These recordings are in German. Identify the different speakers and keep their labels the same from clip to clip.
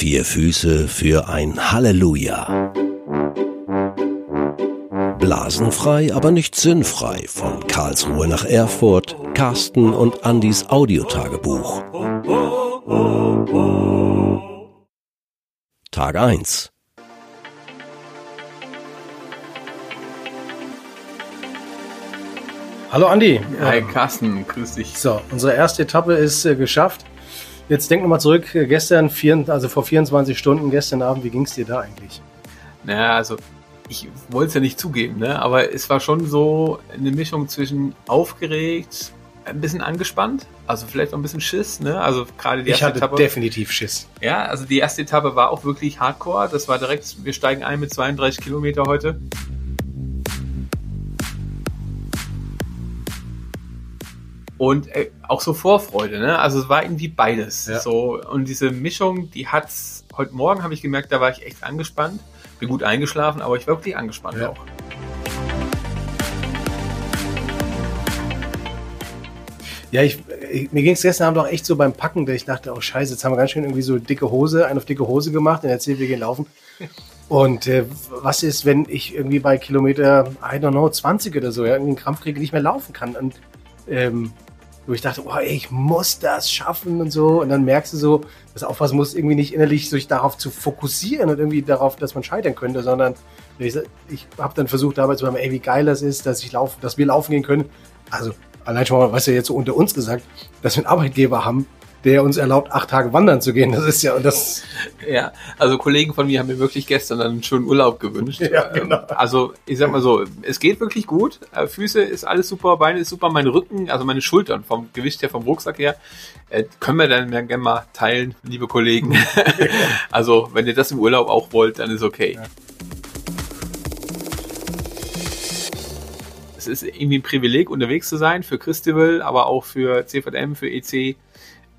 Speaker 1: Vier Füße für ein Halleluja. Blasenfrei, aber nicht sinnfrei von Karlsruhe nach Erfurt, Carsten und Andys Audiotagebuch. Tag 1
Speaker 2: Hallo Andi.
Speaker 3: Hi Carsten, grüß dich.
Speaker 2: So, unsere erste Etappe ist äh, geschafft. Jetzt denk nochmal zurück, äh, gestern, vier, also vor 24 Stunden, gestern Abend, wie ging es dir da eigentlich?
Speaker 3: Naja, also ich wollte es ja nicht zugeben, ne? aber es war schon so eine Mischung zwischen aufgeregt, ein bisschen angespannt, also vielleicht auch ein bisschen Schiss, ne? Also gerade die
Speaker 2: Ich
Speaker 3: erste
Speaker 2: hatte
Speaker 3: Etappe.
Speaker 2: definitiv Schiss.
Speaker 3: Ja, also die erste Etappe war auch wirklich hardcore. Das war direkt, wir steigen ein mit 32 Kilometer heute. Und äh, auch so Vorfreude, ne? Also es war irgendwie beides.
Speaker 2: Ja.
Speaker 3: So, und diese Mischung, die hat's, heute Morgen habe ich gemerkt, da war ich echt angespannt. Bin gut eingeschlafen, aber ich war wirklich angespannt
Speaker 2: Ja.
Speaker 3: auch.
Speaker 2: Ja, ich, ich, mir ging es gestern Abend auch echt so beim Packen, dass ich dachte, oh scheiße, jetzt haben wir ganz schön irgendwie so dicke Hose, einen auf dicke Hose gemacht und erzählt, wir gehen laufen. Und äh, was ist, wenn ich irgendwie bei Kilometer, I don't know, 20 oder so, ja, irgendwie einen Krampf kriege, nicht mehr laufen kann? Und ähm, wo ich dachte, oh, ey, ich muss das schaffen und so. Und dann merkst du so, das Aufpassen muss irgendwie nicht innerlich sich darauf zu fokussieren und irgendwie darauf, dass man scheitern könnte, sondern ich, ich habe dann versucht dabei zu sagen, ey, wie geil das ist, dass ich laufe, dass wir laufen gehen können. Also allein schon mal, was ja jetzt so unter uns gesagt, dass wir einen Arbeitgeber haben, der uns erlaubt, acht Tage wandern zu gehen. Das ist ja, das,
Speaker 3: Ja, also Kollegen von mir haben mir wirklich gestern einen schönen Urlaub gewünscht.
Speaker 2: Ja, genau.
Speaker 3: Also ich sag mal so, es geht wirklich gut. Äh, Füße ist alles super, Beine ist super, mein Rücken, also meine Schultern vom Gewicht her, vom Rucksack her, äh, können wir dann ja gerne mal teilen, liebe Kollegen. also wenn ihr das im Urlaub auch wollt, dann ist okay.
Speaker 2: Ja.
Speaker 3: Es ist irgendwie ein Privileg, unterwegs zu sein für Christival, aber auch für CVM, für EC.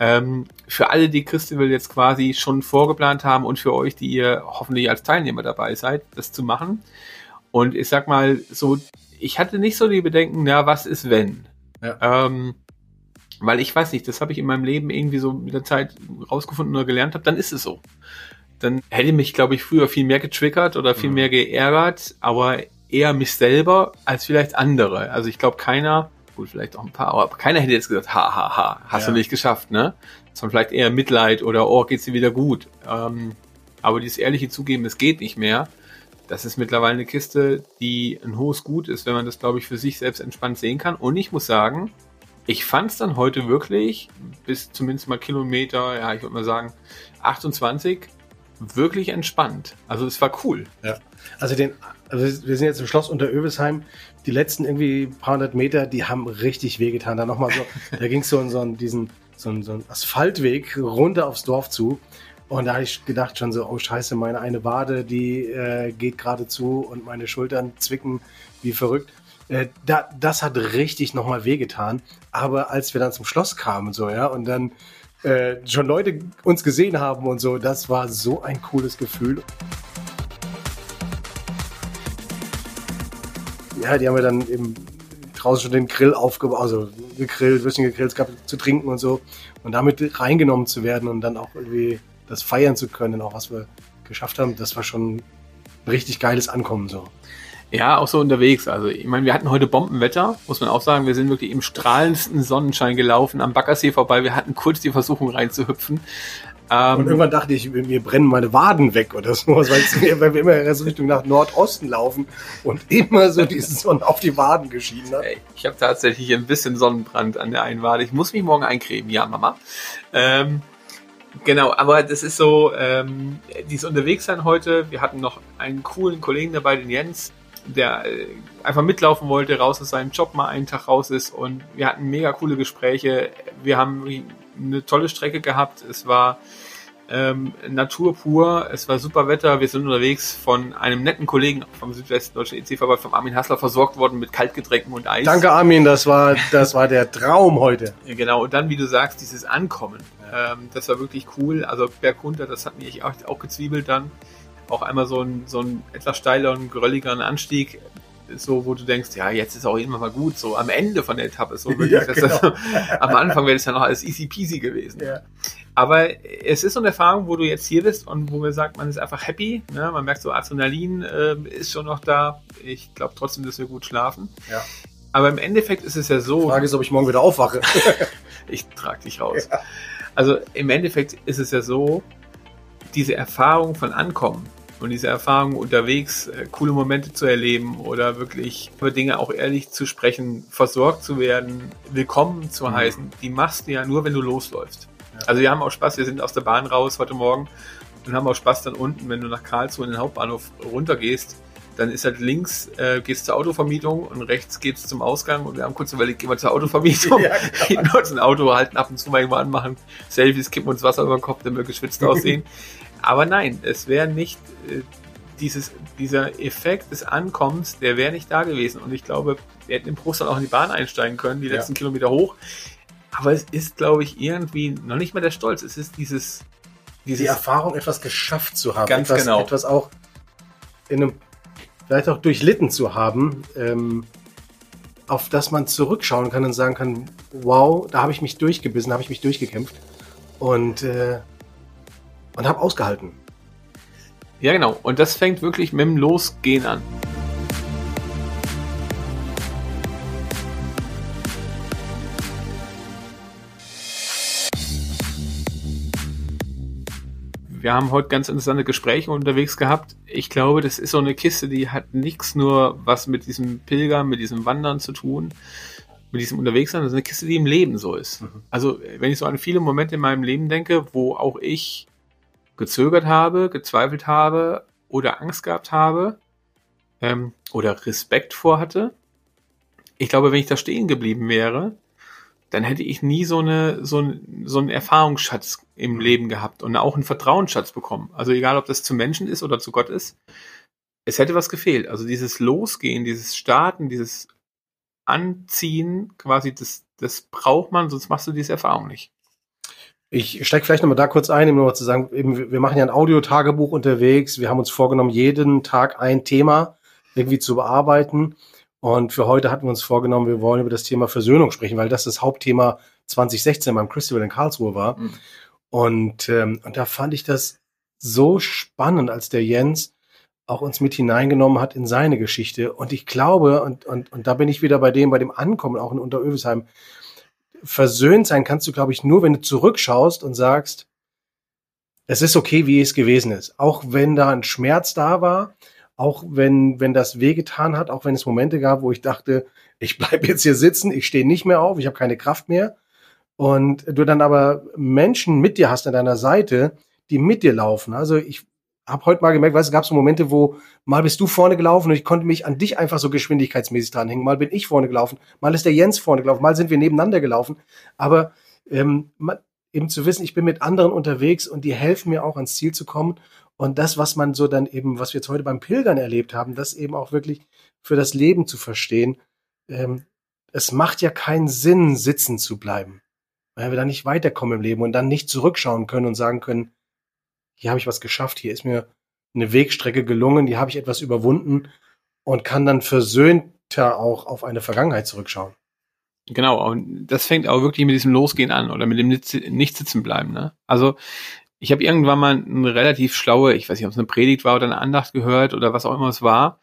Speaker 3: Ähm, für alle, die Christival jetzt quasi schon vorgeplant haben und für euch, die ihr hoffentlich als Teilnehmer dabei seid, das zu machen. Und ich sag mal so, ich hatte nicht so die Bedenken, na, was ist wenn?
Speaker 2: Ja.
Speaker 3: Ähm, weil ich weiß nicht, das habe ich in meinem Leben irgendwie so mit der Zeit rausgefunden oder gelernt habe, dann ist es so. Dann hätte mich, glaube ich, früher viel mehr getriggert oder viel
Speaker 2: Mhm.
Speaker 3: mehr geärgert, aber eher mich selber als vielleicht andere. Also ich glaube, keiner, gut, vielleicht auch ein paar, aber keiner hätte jetzt gesagt, ha, ha, ha, hast
Speaker 2: Ja.
Speaker 3: du nicht geschafft, ne? Sondern vielleicht eher Mitleid oder, oh, geht's dir wieder gut. Ähm, aber dieses ehrliche Zugeben, es geht nicht mehr, das ist mittlerweile eine Kiste, die ein hohes Gut ist, wenn man das, glaube ich, für sich selbst entspannt sehen kann. Und ich muss sagen, ich fand es dann heute wirklich, bis zumindest mal Kilometer, ja, ich würde mal sagen, 28, wirklich entspannt. Also es war cool.
Speaker 2: ja. Also den, also wir sind jetzt im Schloss unter Öbelsheim. Die letzten irgendwie paar hundert Meter, die haben richtig wehgetan. Da nochmal so, da ging es so so diesen, so so einen Asphaltweg runter aufs Dorf zu. Und da habe ich gedacht schon so, oh scheiße, meine eine Wade, die äh, geht gerade zu und meine Schultern zwicken wie verrückt. Äh, da, das hat richtig nochmal wehgetan. Aber als wir dann zum Schloss kamen und so, ja, und dann äh, schon Leute uns gesehen haben und so, das war so ein cooles Gefühl. Ja, die haben wir dann eben draußen schon den Grill aufgebaut, also gegrillt, Würstchen gegrillt, es gab zu trinken und so. Und damit reingenommen zu werden und dann auch irgendwie das feiern zu können, auch was wir geschafft haben, das war schon ein richtig geiles Ankommen so.
Speaker 3: Ja, auch so unterwegs. Also ich meine, wir hatten heute Bombenwetter, muss man auch sagen. Wir sind wirklich im strahlendsten Sonnenschein gelaufen, am Baggersee vorbei. Wir hatten kurz die Versuchung reinzuhüpfen. Ähm,
Speaker 2: Und irgendwann dachte ich, mir brennen meine Waden weg oder so, weil, wir immer so Richtung nach Nordosten laufen und immer so die Sonne auf die Waden geschienen hat.
Speaker 3: Ey, ich habe tatsächlich ein bisschen Sonnenbrand an der einen Wade. Ich muss mich morgen eincremen, ja, Mama. Ähm, genau, aber das ist so, ähm, dieses Unterwegssein heute. Wir hatten noch einen coolen Kollegen dabei, den Jens, der äh, einfach mitlaufen wollte, raus aus seinem Job mal einen Tag raus ist und wir hatten mega coole Gespräche. Wir haben eine tolle Strecke gehabt. Es war ähm, Natur pur, es war super Wetter, wir sind unterwegs von einem netten Kollegen vom Südwesten Deutschen EC-Verband, vom Armin Hassler, versorgt worden mit Kaltgetränken und Eis.
Speaker 2: Danke Armin, das war, das war der Traum heute.
Speaker 3: Genau, und dann, wie du sagst, dieses Ankommen, ähm, das war wirklich cool. Also bergunter, das hat mich auch, auch gezwiebelt dann. Auch einmal so ein, so ein etwas steiler und grölligeren Anstieg. So, wo du denkst, ja, jetzt ist auch immer mal gut, so am Ende von der Etappe, so wirklich,
Speaker 2: Ja,
Speaker 3: dass
Speaker 2: genau.
Speaker 3: das, am Anfang wäre das ja noch alles easy peasy gewesen.
Speaker 2: Ja.
Speaker 3: Aber es ist so eine Erfahrung, wo du jetzt hier bist und wo man sagt, man ist einfach happy, ne? man merkt so, Adrenalin äh, ist schon noch da, ich glaube trotzdem, dass wir gut schlafen.
Speaker 2: Ja.
Speaker 3: Aber im Endeffekt ist es ja so,
Speaker 2: Frage ist, ob ich morgen wieder aufwache.
Speaker 3: ich trage dich raus. Also im Endeffekt ist es ja so, diese Erfahrung von Ankommen und diese Erfahrung unterwegs, äh, coole Momente zu erleben oder wirklich über Dinge auch ehrlich zu sprechen, versorgt zu werden, willkommen zu
Speaker 2: Mhm.
Speaker 3: heißen, die machst du ja nur, wenn du losläufst.
Speaker 2: Ja.
Speaker 3: Also wir haben auch Spaß, wir sind aus der Bahn raus heute Morgen und haben auch Spaß dann unten, wenn du nach Karlsruhe in den Hauptbahnhof runtergehst, dann ist halt links, äh, gehst zur Autovermietung und rechts geht's zum Ausgang und wir haben kurz überlegt, gehen wir zur Autovermietung,
Speaker 2: Ja,
Speaker 3: gehen uns ein Auto, halten ab und zu mal irgendwo anmachen, Selfies, kippen uns Wasser über den Kopf, damit wir geschwitzt aussehen. Aber nein, es wäre nicht äh, dieses, dieser Effekt des Ankommens, der wäre nicht da gewesen. Und ich glaube, wir hätten im Prostal auch in die Bahn einsteigen können, die
Speaker 2: Ja.
Speaker 3: letzten Kilometer hoch. Aber es ist, glaube ich, irgendwie noch nicht mal der Stolz. Es ist dieses,
Speaker 2: Die
Speaker 3: dieses
Speaker 2: Erfahrung, etwas geschafft zu haben.
Speaker 3: Ganz
Speaker 2: etwas,
Speaker 3: genau.
Speaker 2: Etwas auch in einem, vielleicht auch durchlitten zu haben, ähm, auf das man zurückschauen kann und sagen kann, wow, da habe ich mich durchgebissen, habe ich mich durchgekämpft und, äh, und habe ausgehalten.
Speaker 3: Ja, genau. Und das fängt wirklich mit dem Losgehen an. Wir haben heute ganz interessante Gespräche unterwegs gehabt. Ich glaube, das ist so eine Kiste, die hat nichts nur was mit diesem Pilgern, mit diesem Wandern zu tun, mit diesem Unterwegssein. Das ist eine Kiste, die im Leben so ist.
Speaker 2: Mhm.
Speaker 3: Also, wenn ich so an viele Momente in meinem Leben denke, wo auch ich gezögert habe, gezweifelt habe oder Angst gehabt habe ähm, oder Respekt vor hatte. Ich glaube, wenn ich da stehen geblieben wäre, dann hätte ich nie so eine so, ein, so einen Erfahrungsschatz im Leben gehabt und auch einen Vertrauensschatz bekommen. Also egal, ob das zu Menschen ist oder zu Gott ist, es hätte was gefehlt. Also dieses Losgehen, dieses Starten, dieses Anziehen, quasi das, das braucht man, sonst machst du diese Erfahrung nicht.
Speaker 2: Ich steige vielleicht nochmal da kurz ein, um nochmal zu sagen, eben, wir machen ja ein Audiotagebuch unterwegs. Wir haben uns vorgenommen, jeden Tag ein Thema irgendwie zu bearbeiten. Und für heute hatten wir uns vorgenommen, wir wollen über das Thema Versöhnung sprechen, weil das das Hauptthema 2016 beim Festival in Karlsruhe war.
Speaker 3: Mhm.
Speaker 2: Und, ähm, und da fand ich das so spannend, als der Jens auch uns mit hineingenommen hat in seine Geschichte. Und ich glaube, und, und, und da bin ich wieder bei dem, bei dem Ankommen, auch in Unterövesheim, versöhnt sein kannst du, glaube ich, nur, wenn du zurückschaust und sagst, es ist okay, wie es gewesen ist. Auch wenn da ein Schmerz da war, auch wenn, wenn das wehgetan hat, auch wenn es Momente gab, wo ich dachte, ich bleibe jetzt hier sitzen, ich stehe nicht mehr auf, ich habe keine Kraft mehr. Und du dann aber Menschen mit dir hast an deiner Seite, die mit dir laufen. Also ich habe heute mal gemerkt, weißt, du, es gab so Momente, wo mal bist du vorne gelaufen und ich konnte mich an dich einfach so geschwindigkeitsmäßig dranhängen. Mal bin ich vorne gelaufen, mal ist der Jens vorne gelaufen, mal sind wir nebeneinander gelaufen. Aber ähm, eben zu wissen, ich bin mit anderen unterwegs und die helfen mir auch ans Ziel zu kommen. Und das, was man so dann eben, was wir jetzt heute beim Pilgern erlebt haben, das eben auch wirklich für das Leben zu verstehen. Ähm, es macht ja keinen Sinn, sitzen zu bleiben, weil wir dann nicht weiterkommen im Leben und dann nicht zurückschauen können und sagen können, hier habe ich was geschafft, hier ist mir eine Wegstrecke gelungen, hier habe ich etwas überwunden und kann dann versöhnter auch auf eine Vergangenheit zurückschauen.
Speaker 3: Genau, und das fängt auch wirklich mit diesem Losgehen an oder mit dem Nicht- Nicht-Sitzen-Bleiben. Ne? Also ich habe irgendwann mal eine relativ schlaue, ich weiß nicht, ob es eine Predigt war oder eine Andacht gehört oder was auch immer es war.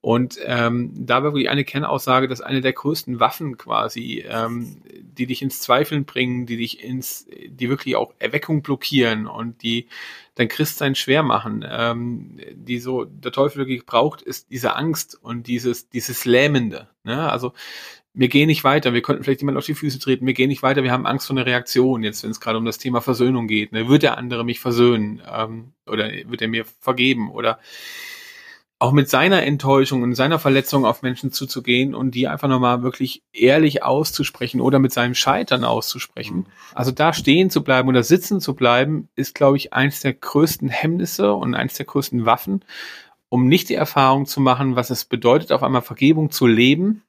Speaker 3: Und ähm, da war wirklich eine Kernaussage, dass eine der größten Waffen quasi, ähm, die dich ins Zweifeln bringen, die dich ins, die wirklich auch Erweckung blockieren und die dein Christsein schwer machen, ähm, die so der Teufel wirklich braucht, ist diese Angst und dieses, dieses Lähmende. Ne? Also wir gehen nicht weiter, wir könnten vielleicht jemand auf die Füße treten, wir gehen nicht weiter, wir haben Angst vor einer Reaktion, jetzt wenn es gerade um das Thema Versöhnung geht. Ne? Wird der andere mich versöhnen ähm, oder wird er mir vergeben oder auch mit seiner Enttäuschung und seiner Verletzung auf Menschen zuzugehen und die einfach nochmal wirklich ehrlich auszusprechen oder mit seinem Scheitern auszusprechen. Also da stehen zu bleiben oder sitzen zu bleiben, ist, glaube ich, eins der größten Hemmnisse und eins der größten Waffen, um nicht die Erfahrung zu machen, was es bedeutet, auf einmal Vergebung zu leben,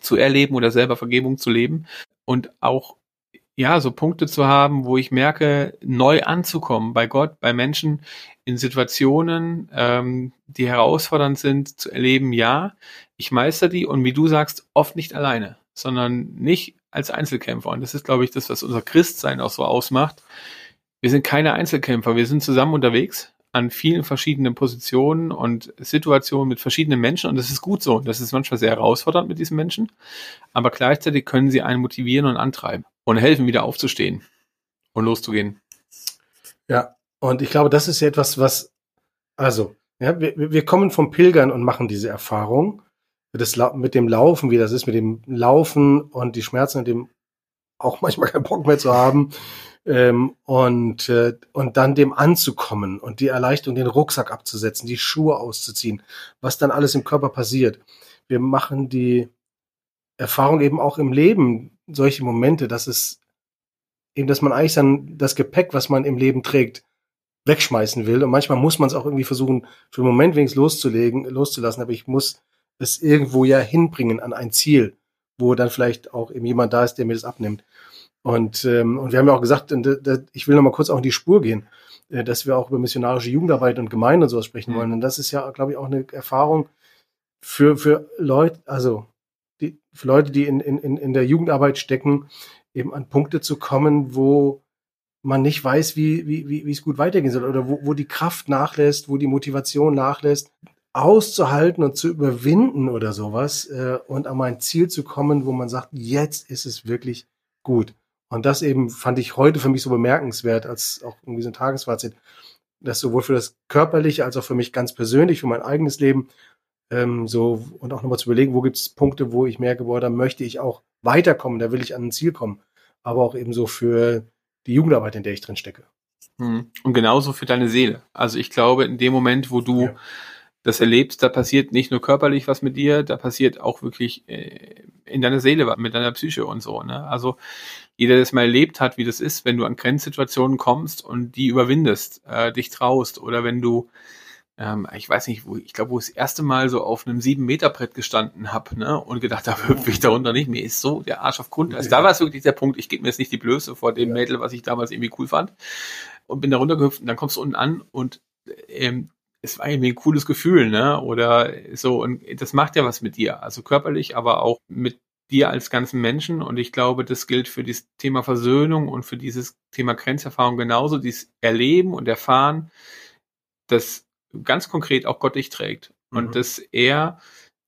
Speaker 3: zu erleben oder selber Vergebung zu leben und auch ja, so Punkte zu haben, wo ich merke, neu anzukommen bei Gott, bei Menschen in Situationen, ähm, die herausfordernd sind, zu erleben, ja, ich meister die und wie du sagst, oft nicht alleine, sondern nicht als Einzelkämpfer. Und das ist, glaube ich, das, was unser Christsein auch so ausmacht. Wir sind keine Einzelkämpfer, wir sind zusammen unterwegs an vielen verschiedenen Positionen und Situationen mit verschiedenen Menschen und das ist gut so. Das ist manchmal sehr herausfordernd mit diesen Menschen, aber gleichzeitig können sie einen motivieren und antreiben und helfen, wieder aufzustehen und loszugehen.
Speaker 2: Ja, und ich glaube, das ist ja etwas, was, also, ja, wir, wir kommen vom Pilgern und machen diese Erfahrung. Das, mit dem Laufen, wie das ist, mit dem Laufen und die Schmerzen und dem auch manchmal keinen Bock mehr zu haben, ähm, und, äh, und dann dem anzukommen und die Erleichterung, den Rucksack abzusetzen, die Schuhe auszuziehen, was dann alles im Körper passiert. Wir machen die Erfahrung eben auch im Leben, solche Momente, dass es eben, dass man eigentlich dann das Gepäck, was man im Leben trägt, wegschmeißen will. Und manchmal muss man es auch irgendwie versuchen, für einen Moment wenigstens loszulegen, loszulassen. Aber ich muss es irgendwo ja hinbringen an ein Ziel, wo dann vielleicht auch eben jemand da ist, der mir das abnimmt. Und, ähm, und wir haben ja auch gesagt, ich will noch mal kurz auch in die Spur gehen, äh, dass wir auch über missionarische Jugendarbeit und Gemeinde und sowas sprechen mhm. wollen. Und das ist ja, glaube ich, auch eine Erfahrung für, für Leute, also für Leute, die in, in, in der Jugendarbeit stecken, eben an Punkte zu kommen, wo man nicht weiß, wie, wie, wie, wie es gut weitergehen soll oder wo, wo die Kraft nachlässt, wo die Motivation nachlässt, auszuhalten und zu überwinden oder sowas äh, und an ein Ziel zu kommen, wo man sagt, jetzt ist es wirklich gut. Und das eben fand ich heute für mich so bemerkenswert, als auch irgendwie so ein Tagesfazit, dass sowohl für das Körperliche als auch für mich ganz persönlich, für mein eigenes Leben, ähm, so und auch nochmal zu überlegen, wo gibt es Punkte, wo ich merke, boah, da möchte ich auch weiterkommen, da will ich an ein Ziel kommen. Aber auch eben so für die Jugendarbeit, in der ich drin stecke.
Speaker 3: Hm. Und genauso für deine Seele. Also ich glaube, in dem Moment, wo du ja. das erlebst, da passiert nicht nur körperlich was mit dir, da passiert auch wirklich äh, in deiner Seele, mit deiner Psyche und so. Ne? Also jeder, der das mal erlebt hat, wie das ist, wenn du an Grenzsituationen kommst und die überwindest, äh, dich traust oder wenn du, ähm, ich weiß nicht, wo, ich glaube, wo ich das erste Mal so auf einem sieben Meter Brett gestanden habe ne, und gedacht habe, hüpfe ich darunter nicht, mir ist so der Arsch auf Grund. Also da war es wirklich der Punkt, ich gebe mir jetzt nicht die Blöße vor dem ja. Mädel, was ich damals irgendwie cool fand und bin da runtergehüpft und dann kommst du unten an und ähm, es war irgendwie ein cooles Gefühl, ne? Oder so, und das macht ja was mit dir. Also körperlich, aber auch mit dir als ganzen Menschen. Und ich glaube, das gilt für das Thema Versöhnung und für dieses Thema Grenzerfahrung genauso, dieses Erleben und Erfahren, dass ganz konkret auch Gott dich trägt. Mhm. Und dass er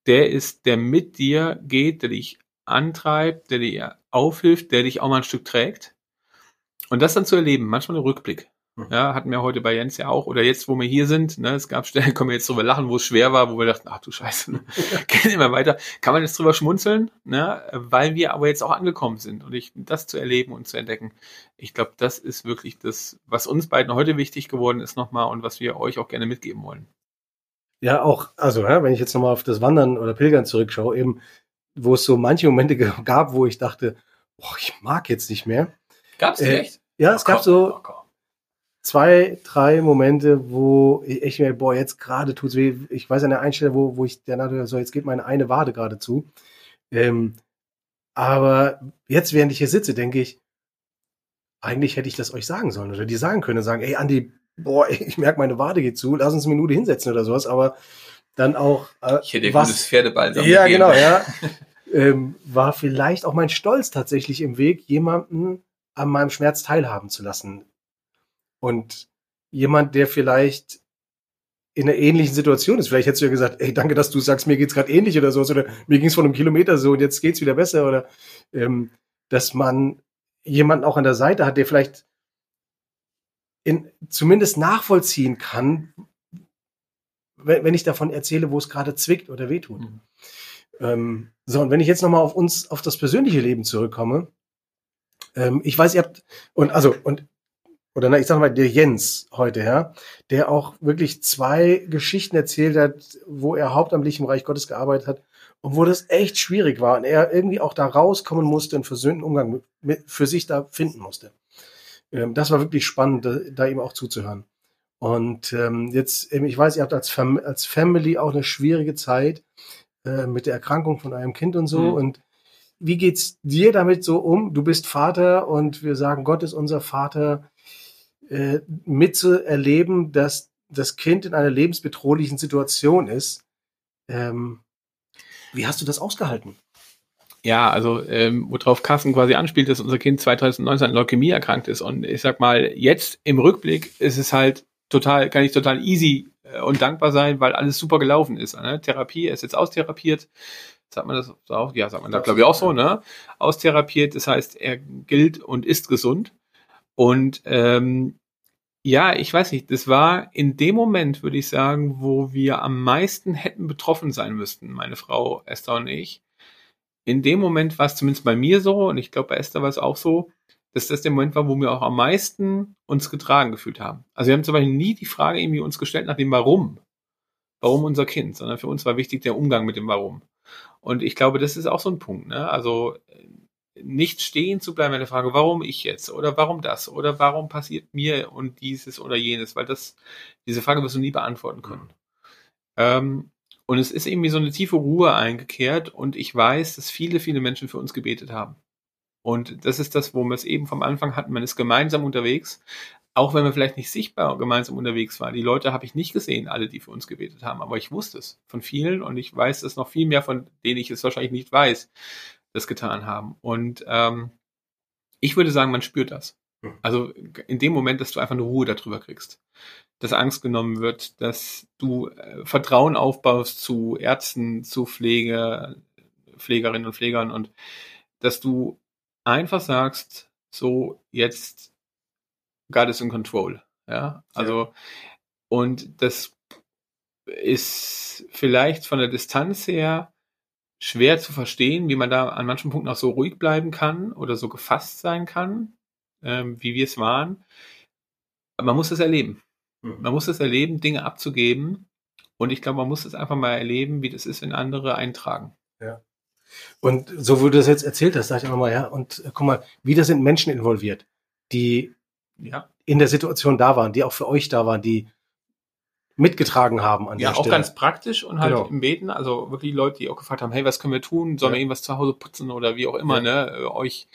Speaker 3: der ist, der mit dir geht, der dich antreibt, der dir aufhilft, der dich auch mal ein Stück trägt. Und das dann zu erleben, manchmal ein Rückblick. Mhm. Ja, hatten wir heute bei Jens ja auch. Oder jetzt, wo wir hier sind, ne, es gab Stellen, können wir jetzt drüber lachen, wo es schwer war, wo wir dachten, ach du Scheiße, ne, gehen immer weiter. Kann man jetzt drüber schmunzeln, ne, weil wir aber jetzt auch angekommen sind. Und ich, das zu erleben und zu entdecken, ich glaube, das ist wirklich das, was uns beiden heute wichtig geworden ist nochmal und was wir euch auch gerne mitgeben wollen.
Speaker 2: Ja, auch, also, ja, wenn ich jetzt nochmal auf das Wandern oder Pilgern zurückschaue, eben, wo es so manche Momente gab, wo ich dachte, boah, ich mag jetzt nicht mehr.
Speaker 3: Gab's die
Speaker 2: äh, echt? Ja, es oh, gab so, oh, zwei, drei Momente, wo ich mir, boah, jetzt gerade tut's weh. Ich weiß an der Einstellung, wo, wo ich der dachte, so, jetzt geht meine eine Wade gerade zu. Ähm, aber jetzt, während ich hier sitze, denke ich, eigentlich hätte ich das euch sagen sollen oder die sagen können, sagen, ey, Andi, boah, ich merke, meine Wade geht zu, lass uns eine Minute hinsetzen oder sowas, aber dann auch.
Speaker 3: Äh, ich hätte was, gutes Pferdebein
Speaker 2: Ja, gegeben. genau, ja. ähm, war vielleicht auch mein Stolz tatsächlich im Weg, jemanden an meinem Schmerz teilhaben zu lassen. Und jemand, der vielleicht in einer ähnlichen Situation ist. Vielleicht hättest du ja gesagt, ey, danke, dass du sagst, mir geht's gerade ähnlich oder so, oder mir ging's vor einem Kilometer so und jetzt geht's wieder besser, oder ähm, dass man jemanden auch an der Seite hat, der vielleicht in, zumindest nachvollziehen kann, wenn, wenn ich davon erzähle, wo es gerade zwickt oder wehtut. Mhm. Ähm, so, und wenn ich jetzt nochmal auf uns, auf das persönliche Leben zurückkomme, ähm, ich weiß, ihr habt, und also, und oder na, ich sag mal, der Jens heute, ja, der auch wirklich zwei Geschichten erzählt hat, wo er hauptamtlich im Reich Gottes gearbeitet hat und wo das echt schwierig war und er irgendwie auch da rauskommen musste und versöhnten Umgang mit, mit, für sich da finden musste. Ähm, das war wirklich spannend, da, da ihm auch zuzuhören. Und ähm, jetzt, ich weiß, ihr habt als, Fam als Family auch eine schwierige Zeit äh, mit der Erkrankung von eurem Kind und so. Mhm. Und wie geht's dir damit so um? Du bist Vater und wir sagen, Gott ist unser Vater, äh, mitzuerleben, dass das Kind in einer lebensbedrohlichen Situation ist. Ähm, wie hast du das ausgehalten?
Speaker 3: Ja, also ähm, worauf Carsten quasi anspielt, dass unser Kind 2019 an Leukämie erkrankt ist. Und ich sag mal, jetzt im Rückblick ist es halt total, kann ich total easy äh, und dankbar sein, weil alles super gelaufen ist. Ne? Therapie, er ist jetzt austherapiert. Sagt man das auch? Ja, sagt man da, glaube ich, auch so, ne? Austherapiert, das heißt, er gilt und ist gesund. Und ähm, ja, ich weiß nicht, das war in dem Moment, würde ich sagen, wo wir am meisten hätten betroffen sein müssten, meine Frau Esther und ich. In dem Moment war es zumindest bei mir so, und ich glaube, bei Esther war es auch so, dass das der Moment war, wo wir auch am meisten uns getragen gefühlt haben. Also wir haben zum Beispiel nie die Frage irgendwie uns gestellt nach dem Warum. Warum unser Kind, sondern für uns war wichtig der Umgang mit dem Warum. Und ich glaube, das ist auch so ein Punkt. Ne? Also nicht stehen zu bleiben bei der Frage, warum ich jetzt oder warum das oder warum passiert mir und dieses oder jenes, weil das, diese Frage wirst du nie beantworten können. Mhm. Ähm, und es ist irgendwie so eine tiefe Ruhe eingekehrt und ich weiß, dass viele, viele Menschen für uns gebetet haben. Und das ist das, wo wir es eben vom Anfang hatten. Man ist gemeinsam unterwegs, auch wenn wir vielleicht nicht sichtbar gemeinsam unterwegs waren. Die Leute habe ich nicht gesehen, alle, die für uns gebetet haben, aber ich wusste es von vielen und ich weiß es noch viel mehr, von denen ich es wahrscheinlich nicht weiß das getan haben. Und ähm, ich würde sagen, man spürt das. Hm. Also in dem Moment, dass du einfach eine Ruhe darüber kriegst, dass Angst genommen wird, dass du äh, Vertrauen aufbaust zu Ärzten, zu Pflege, Pflegerinnen und Pflegern und dass du einfach sagst, so jetzt God is in control. Ja, also ja. und das ist vielleicht von der Distanz her schwer zu verstehen, wie man da an manchen Punkten auch so ruhig bleiben kann oder so gefasst sein kann, ähm, wie wir es waren. Aber man muss es erleben. Mhm. Man muss es erleben, Dinge abzugeben. Und ich glaube, man muss es einfach mal erleben, wie das ist, wenn andere eintragen.
Speaker 2: Ja. Und so, wo du das jetzt erzählt hast, sag ich nochmal, ja, und äh, guck mal, wieder sind Menschen involviert, die ja. in der Situation da waren, die auch für euch da waren, die mitgetragen haben
Speaker 3: an ja, der Stelle. Ja, auch ganz praktisch und halt genau. im Beten, also wirklich Leute, die auch gefragt haben, hey, was können wir tun? Sollen ja. wir irgendwas zu Hause putzen oder wie auch immer, ja. ne? Euch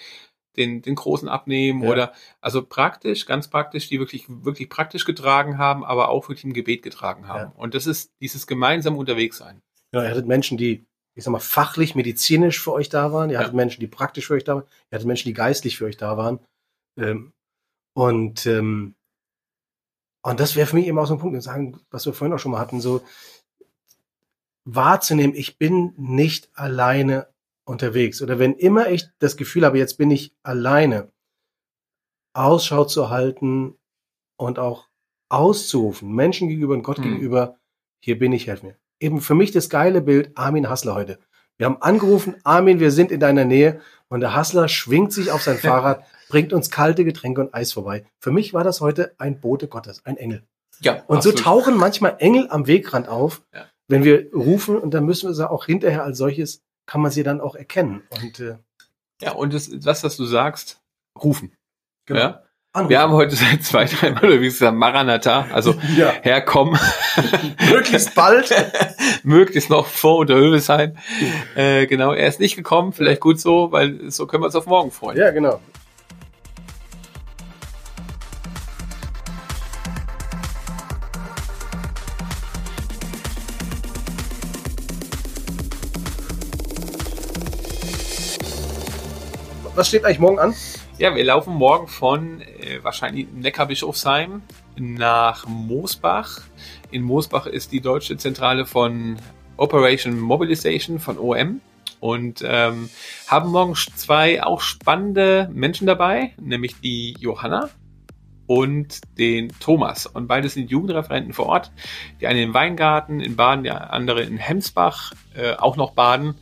Speaker 3: den, den Großen abnehmen ja. oder also praktisch, ganz praktisch, die wirklich, wirklich praktisch getragen haben, aber auch wirklich im Gebet getragen haben. Ja. Und das ist dieses gemeinsam unterwegs sein.
Speaker 2: Ja, ihr hattet Menschen, die, ich sag mal, fachlich, medizinisch für euch da waren. Ihr hattet Menschen, die praktisch für euch da waren. Ihr hattet Menschen, die geistlich für euch da waren. Ähm, und ähm, und das wäre für mich eben auch so ein Punkt, sagen, was wir vorhin auch schon mal hatten, so wahrzunehmen, ich bin nicht alleine unterwegs. Oder wenn immer ich das Gefühl habe, jetzt bin ich alleine, Ausschau zu halten und auch auszurufen, Menschen gegenüber und Gott hm. gegenüber, hier bin ich, helf mir. Eben für mich das geile Bild, Armin Hassler heute. Wir haben angerufen, Armin, wir sind in deiner Nähe und der Hassler schwingt sich auf sein Fahrrad, bringt uns kalte Getränke und Eis vorbei. Für mich war das heute ein Bote Gottes, ein Engel. Ja, und absolut. so tauchen manchmal Engel am Wegrand auf, ja. wenn wir rufen und dann müssen wir sie auch hinterher als solches, kann man sie dann auch erkennen. Und, äh,
Speaker 3: ja, und das, das, was du sagst, rufen. Genau. Ja? Anrufen. Wir haben heute seit zwei, drei Mal oder wie gesagt Maranatha, also ja. herkommen.
Speaker 2: Möglichst bald.
Speaker 3: Möglichst noch vor oder Hildesheim. Äh, genau, er ist nicht gekommen, vielleicht gut so, weil so können wir uns auf morgen freuen.
Speaker 2: Ja, genau. was steht eigentlich morgen an?
Speaker 3: Ja, wir laufen morgen von äh, wahrscheinlich Neckarbischofsheim nach Moosbach. In Moosbach ist die deutsche Zentrale von Operation Mobilization von OM und ähm, haben morgen zwei auch spannende Menschen dabei, nämlich die Johanna und den Thomas. Und beide sind Jugendreferenten vor Ort. Die eine im Weingarten in Baden, der andere in Hemsbach, äh, auch noch Baden,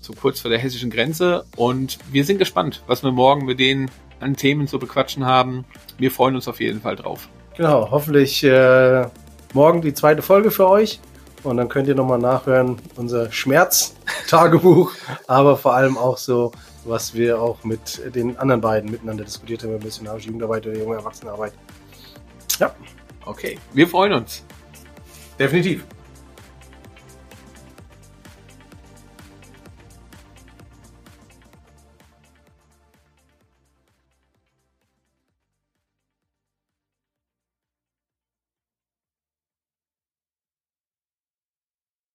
Speaker 3: so kurz vor der hessischen Grenze. Und wir sind gespannt, was wir morgen mit denen an Themen zu bequatschen haben. Wir freuen uns auf jeden Fall drauf.
Speaker 2: Genau, hoffentlich äh, morgen die zweite Folge für euch. Und dann könnt ihr nochmal nachhören, unser Schmerz-Tagebuch, aber vor allem auch so was wir auch mit den anderen beiden miteinander diskutiert haben, missionarische Jugendarbeit oder junge Erwachsenenarbeit.
Speaker 3: Ja. Okay, wir freuen uns.
Speaker 2: Definitiv.